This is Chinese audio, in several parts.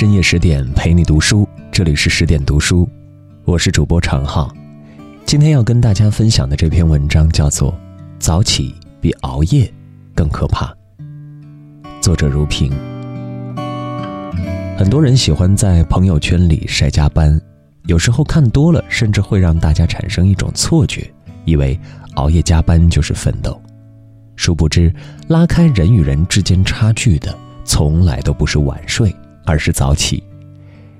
深夜十点陪你读书，这里是十点读书，我是主播常浩。今天要跟大家分享的这篇文章叫做《早起比熬夜更可怕》，作者如萍。很多人喜欢在朋友圈里晒加班，有时候看多了，甚至会让大家产生一种错觉，以为熬夜加班就是奋斗。殊不知，拉开人与人之间差距的，从来都不是晚睡。而是早起，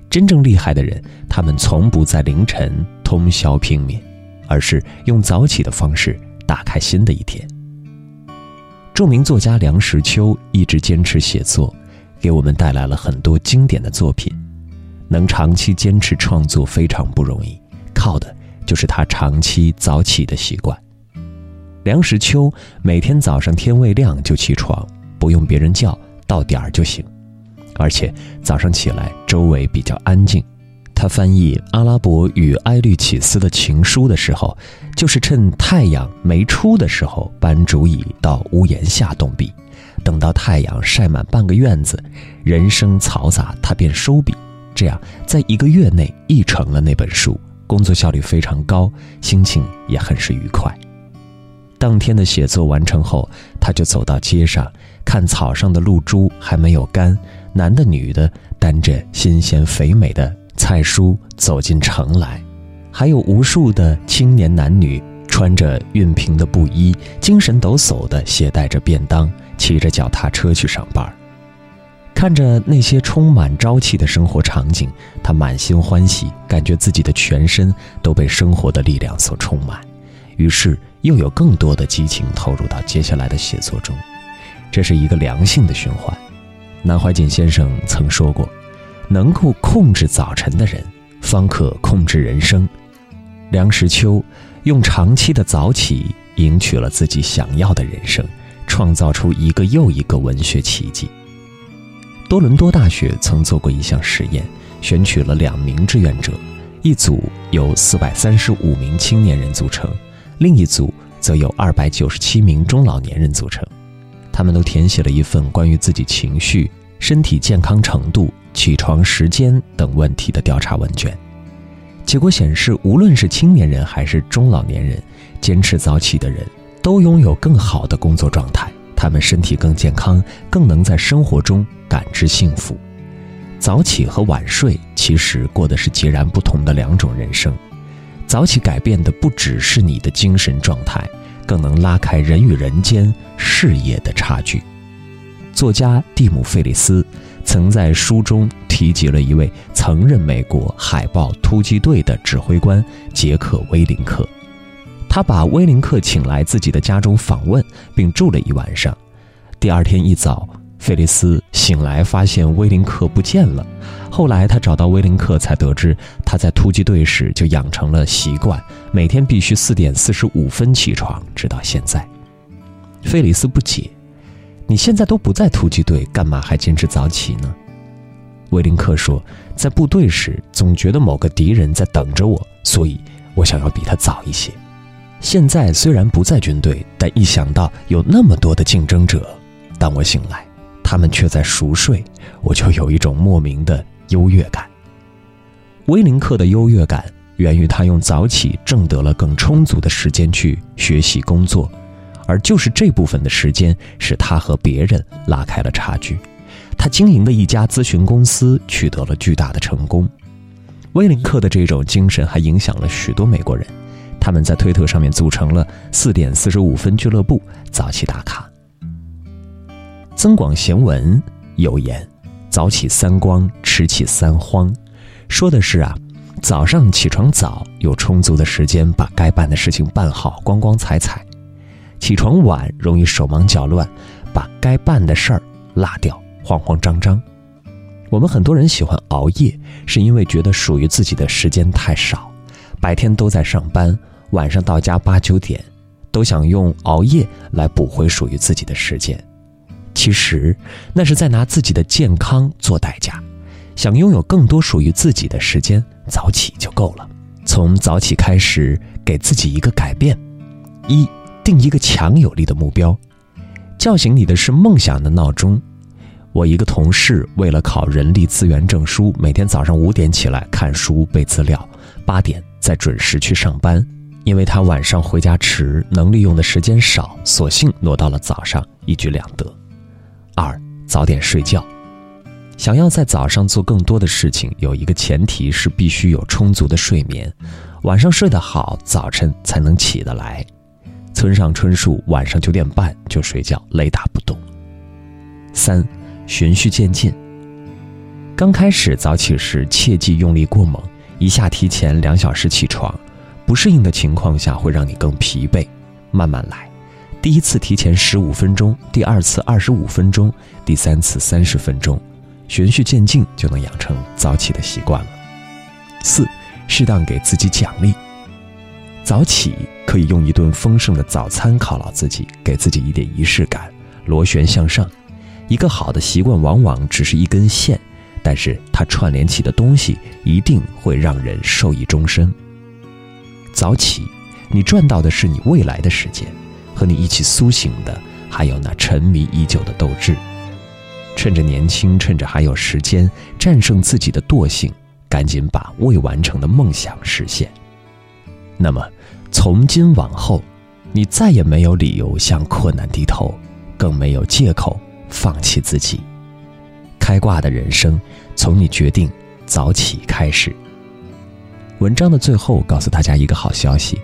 真正厉害的人，他们从不在凌晨通宵拼命，而是用早起的方式打开新的一天。著名作家梁实秋一直坚持写作，给我们带来了很多经典的作品。能长期坚持创作非常不容易，靠的就是他长期早起的习惯。梁实秋每天早上天未亮就起床，不用别人叫，到点儿就行。而且早上起来，周围比较安静。他翻译阿拉伯与埃律启斯的情书的时候，就是趁太阳没出的时候搬竹椅到屋檐下动笔，等到太阳晒满半个院子，人声嘈杂，他便收笔。这样，在一个月内译成了那本书，工作效率非常高，心情也很是愉快。当天的写作完成后，他就走到街上，看草上的露珠还没有干。男的、女的担着新鲜肥美的菜蔬走进城来，还有无数的青年男女穿着熨平的布衣，精神抖擞的携带着便当，骑着脚踏车去上班。看着那些充满朝气的生活场景，他满心欢喜，感觉自己的全身都被生活的力量所充满，于是又有更多的激情投入到接下来的写作中。这是一个良性的循环。南怀瑾先生曾说过：“能够控制早晨的人，方可控制人生。”梁实秋用长期的早起赢取了自己想要的人生，创造出一个又一个文学奇迹。多伦多大学曾做过一项实验，选取了两名志愿者，一组由四百三十五名青年人组成，另一组则由二百九十七名中老年人组成。他们都填写了一份关于自己情绪、身体健康程度、起床时间等问题的调查问卷。结果显示，无论是青年人还是中老年人，坚持早起的人都拥有更好的工作状态，他们身体更健康，更能在生活中感知幸福。早起和晚睡其实过的是截然不同的两种人生。早起改变的不只是你的精神状态。更能拉开人与人间事业的差距。作家蒂姆·费里斯曾在书中提及了一位曾任美国海豹突击队的指挥官杰克·威林克。他把威林克请来自己的家中访问，并住了一晚上。第二天一早。费利斯醒来，发现威林克不见了。后来他找到威林克，才得知他在突击队时就养成了习惯，每天必须四点四十五分起床，直到现在。费里斯不解：“你现在都不在突击队，干嘛还坚持早起呢？”威林克说：“在部队时，总觉得某个敌人在等着我，所以我想要比他早一些。现在虽然不在军队，但一想到有那么多的竞争者，当我醒来。”他们却在熟睡，我就有一种莫名的优越感。威林克的优越感源于他用早起挣得了更充足的时间去学习工作，而就是这部分的时间使他和别人拉开了差距。他经营的一家咨询公司取得了巨大的成功。威林克的这种精神还影响了许多美国人，他们在推特上面组成了四点四十五分俱乐部，早起打卡。《增广贤文》有言：“早起三光，迟起三荒。”说的是啊，早上起床早，有充足的时间把该办的事情办好，光光彩彩；起床晚，容易手忙脚乱，把该办的事儿落掉，慌慌张张。我们很多人喜欢熬夜，是因为觉得属于自己的时间太少，白天都在上班，晚上到家八九点，都想用熬夜来补回属于自己的时间。其实，那是在拿自己的健康做代价。想拥有更多属于自己的时间，早起就够了。从早起开始，给自己一个改变：一，定一个强有力的目标。叫醒你的是梦想的闹钟。我一个同事为了考人力资源证书，每天早上五点起来看书背资料，八点再准时去上班。因为他晚上回家迟，能利用的时间少，索性挪到了早上，一举两得。二，早点睡觉。想要在早上做更多的事情，有一个前提是必须有充足的睡眠。晚上睡得好，早晨才能起得来。村上春树晚上九点半就睡觉，雷打不动。三，循序渐进。刚开始早起时，切忌用力过猛，一下提前两小时起床，不适应的情况下会让你更疲惫。慢慢来，第一次提前十五分钟，第二次二十五分钟，第三次三十分钟。循序渐进，就能养成早起的习惯了。四，适当给自己奖励。早起可以用一顿丰盛的早餐犒劳自己，给自己一点仪式感，螺旋向上。一个好的习惯往往只是一根线，但是它串联起的东西一定会让人受益终身。早起，你赚到的是你未来的时间，和你一起苏醒的还有那沉迷已久的斗志。趁着年轻，趁着还有时间，战胜自己的惰性，赶紧把未完成的梦想实现。那么，从今往后，你再也没有理由向困难低头，更没有借口放弃自己。开挂的人生，从你决定早起开始。文章的最后，告诉大家一个好消息：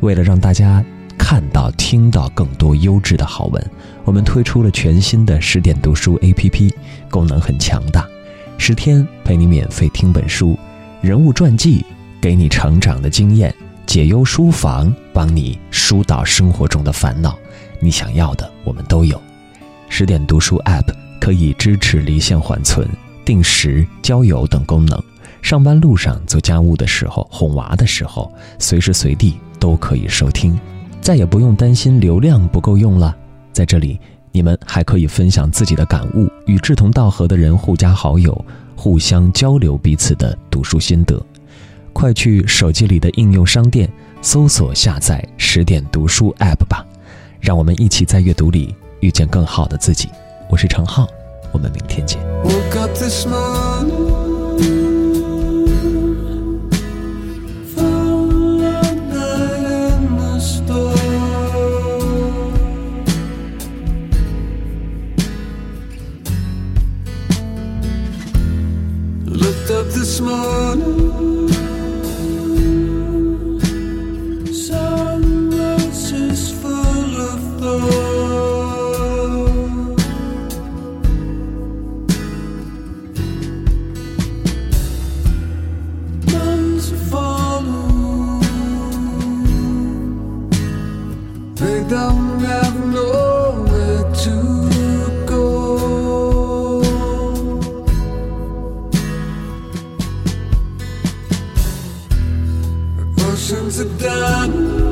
为了让大家。看到、听到更多优质的好文，我们推出了全新的十点读书 APP，功能很强大，十天陪你免费听本书，人物传记给你成长的经验，解忧书房帮你疏导生活中的烦恼，你想要的我们都有。十点读书 App 可以支持离线缓存、定时交友等功能，上班路上、做家务的时候、哄娃的时候，随时随地都可以收听。再也不用担心流量不够用了，在这里，你们还可以分享自己的感悟，与志同道合的人互加好友，互相交流彼此的读书心得。快去手机里的应用商店搜索下载十点读书 App 吧，让我们一起在阅读里遇见更好的自己。我是程浩，我们明天见。this morning actions are done.